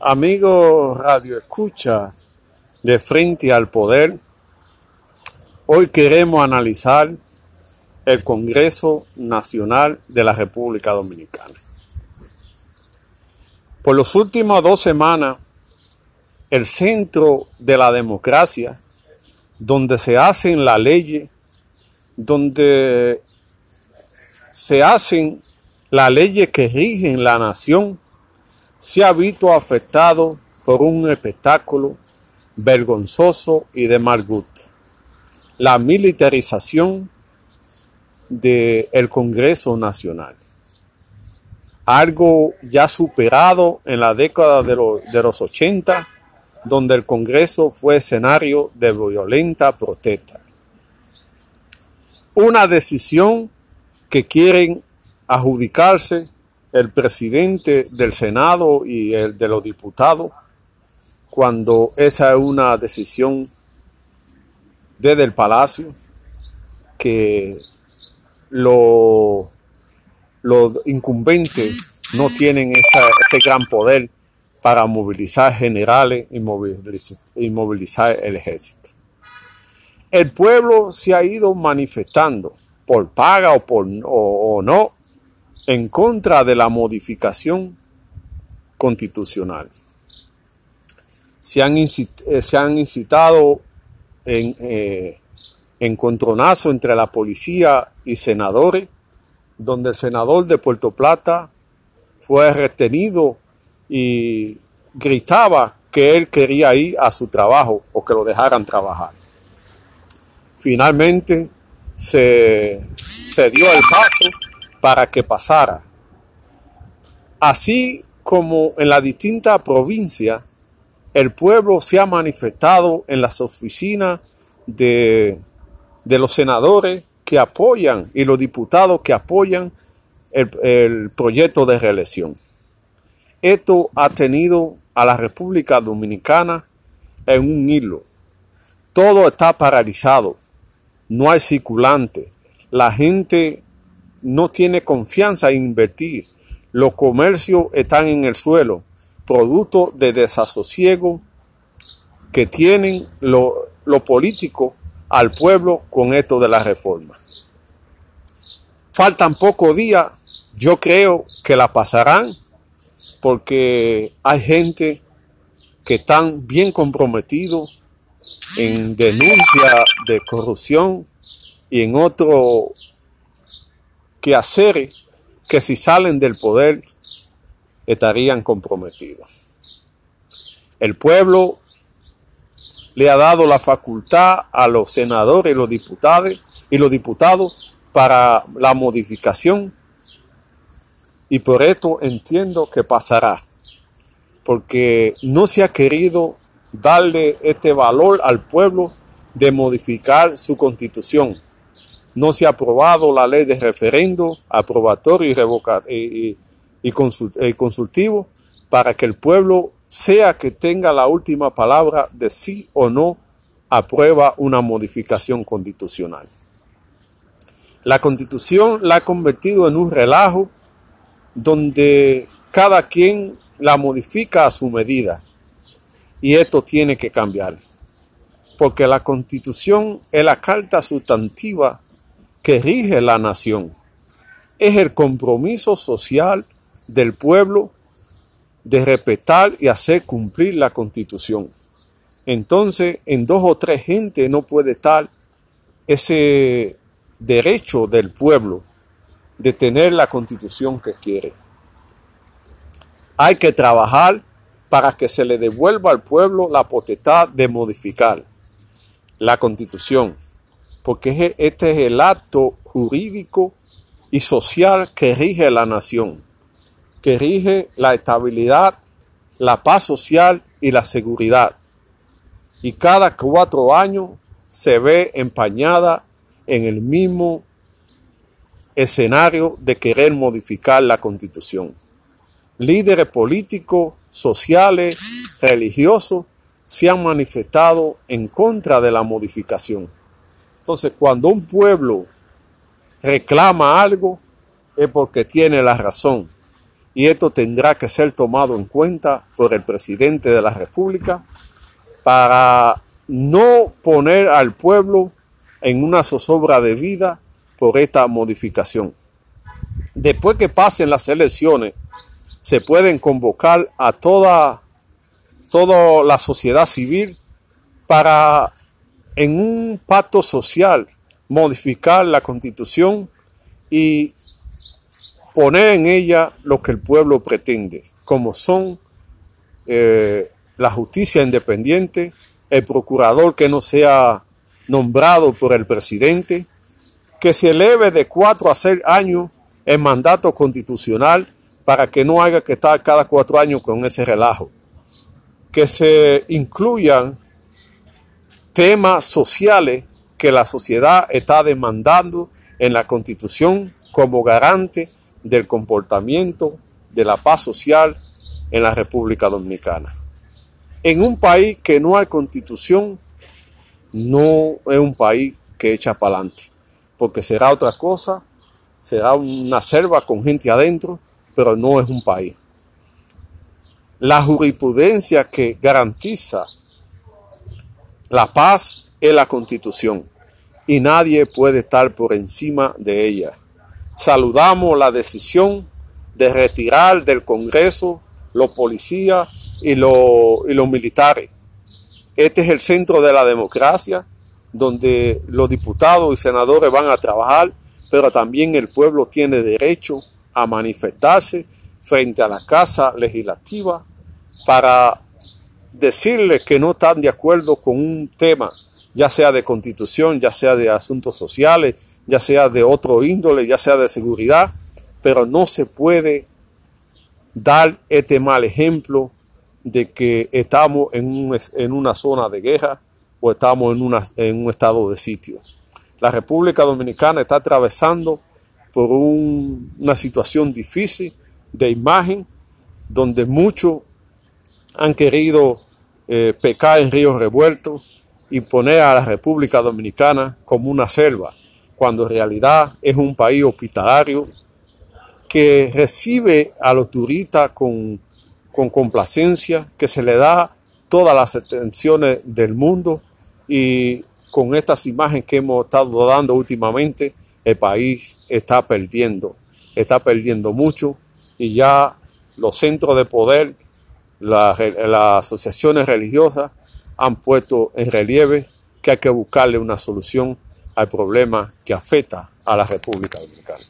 Amigos Radio Escucha de Frente al Poder, hoy queremos analizar el Congreso Nacional de la República Dominicana. Por las últimas dos semanas, el centro de la democracia, donde se hacen las leyes, donde se hacen las leyes que rigen la nación, se ha visto afectado por un espectáculo vergonzoso y de mal gusto. La militarización del Congreso Nacional. Algo ya superado en la década de, de los 80, donde el Congreso fue escenario de violenta protesta. Una decisión que quieren adjudicarse el presidente del Senado y el de los diputados cuando esa es una decisión desde el Palacio que los incumbentes no tienen ese gran poder para movilizar generales y movilizar, y el ejército. El pueblo se ha ido manifestando por paga o, por, o no en contra de la modificación constitucional. Se han, eh, incitado en eh, entre la policía y senadores, donde el senador de Puerto Plata fue retenido y gritaba que él quería ir a su trabajo o que lo dejaran trabajar. Finalmente se, se dio el paso para que pasara. Así como en la distinta provincia, el pueblo se ha manifestado en las oficinas de, de los senadores que apoyan y los diputados que apoyan el, el proyecto de reelección. Esto ha tenido a la República Dominicana en un hilo. Todo está paralizado, no hay circulante, la gente no tiene confianza en invertir. Los comercios están en el suelo, producto de desasosiego que tienen los lo políticos al pueblo con esto de la reforma. Faltan pocos días, yo creo que la pasarán porque hay gente que están bien comprometidos en denuncia de corrupción y en otro que hacer que si salen del poder estarían comprometidos. El pueblo le ha dado la facultad a los senadores y los diputados y los diputados para la modificación y por esto entiendo que pasará porque no se ha querido darle este valor al pueblo de modificar su constitución no se ha aprobado la ley de referendo aprobatorio y, y, consultivo para que el pueblo sea que tenga la última palabra de sí o no aprueba una modificación constitucional. La constitución la ha convertido en un relajo donde cada quien la modifica a su medida y esto tiene que cambiar porque la constitución es la carta sustantiva que rige la nación. Es el compromiso social del pueblo de respetar y hacer cumplir la constitución. Entonces, en dos o tres gente no puede estar ese derecho del pueblo de tener la constitución que quiere. Hay que trabajar para que se le devuelva al pueblo la potestad de modificar la constitución porque este es el acto jurídico y social que rige la nación, que rige la estabilidad, la paz social y la seguridad. Y cada cuatro años se ve empañada en el mismo escenario de querer modificar la constitución. Líderes políticos, sociales, religiosos se han manifestado en contra de la modificación. Entonces, cuando un pueblo reclama algo, es porque tiene la razón. y esto tendrá que ser tomado en cuenta por el presidente de la República para no poner al pueblo en una zozobra de vida por esta modificación. Después que pasen las elecciones, se pueden convocar a toda, toda la sociedad civil para, en un pacto social, modificar la constitución y poner en ella lo que el pueblo pretende, como son eh, la justicia independiente, el procurador que no sea nombrado por el presidente, que se eleve de cuatro a seis años el mandato constitucional para que no haya que estar cada cuatro años con ese relajo, que se incluyan temas sociales que la sociedad está demandando en la constitución como garante del comportamiento de la paz social en la República Dominicana. En un país que no hay constitución, no es un país que echa para adelante, porque será otra cosa, será una selva con gente adentro, pero no es un país. La jurisprudencia que garantiza la paz es la constitución y nadie puede estar por encima de ella. Saludamos la decisión de retirar del Congreso los policías y los, y los militares. Este es el centro de la democracia, donde los diputados y senadores van a trabajar, pero también el pueblo tiene derecho a manifestarse frente a la Casa Legislativa para decirles que no están de acuerdo con un tema, ya sea de constitución, ya sea de asuntos sociales, ya sea de otro índole, ya sea de seguridad, pero no se puede dar este mal ejemplo de que estamos en, en una zona de guerra o estamos en, una, en un estado de sitio. La República Dominicana está atravesando por una situación difícil de imagen, donde muchos han querido eh, pecar en ríos revueltos y poner a la República Dominicana como una selva, cuando en realidad es un país hospitalario que recibe a los turistas con, con complacencia, que se le da todas las atenciones del mundo y con estas imágenes que hemos estado dando últimamente, el país está perdiendo, está perdiendo mucho y ya los centros de poder, las, las asociaciones religiosas han puesto en relieve que hay que buscarle una solución al problema que afecta a la República Dominicana.